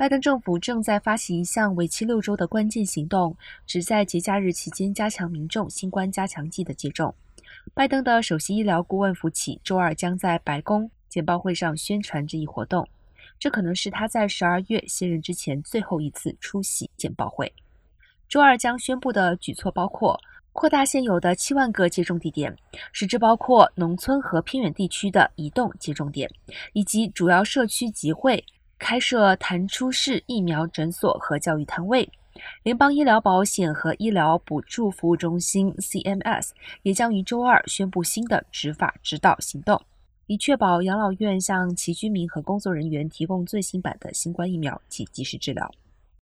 拜登政府正在发起一项为期六周的关键行动，旨在节假日期间加强民众新冠加强剂的接种。拜登的首席医疗顾问福奇周二将在白宫简报会上宣传这一活动，这可能是他在十二月卸任之前最后一次出席简报会。周二将宣布的举措包括扩大现有的七万个接种地点，使之包括农村和偏远地区的移动接种点，以及主要社区集会。开设弹出式疫苗诊所和教育摊位，联邦医疗保险和医疗补助服务中心 （CMS） 也将于周二宣布新的执法指导行动，以确保养老院向其居民和工作人员提供最新版的新冠疫苗及及时治疗。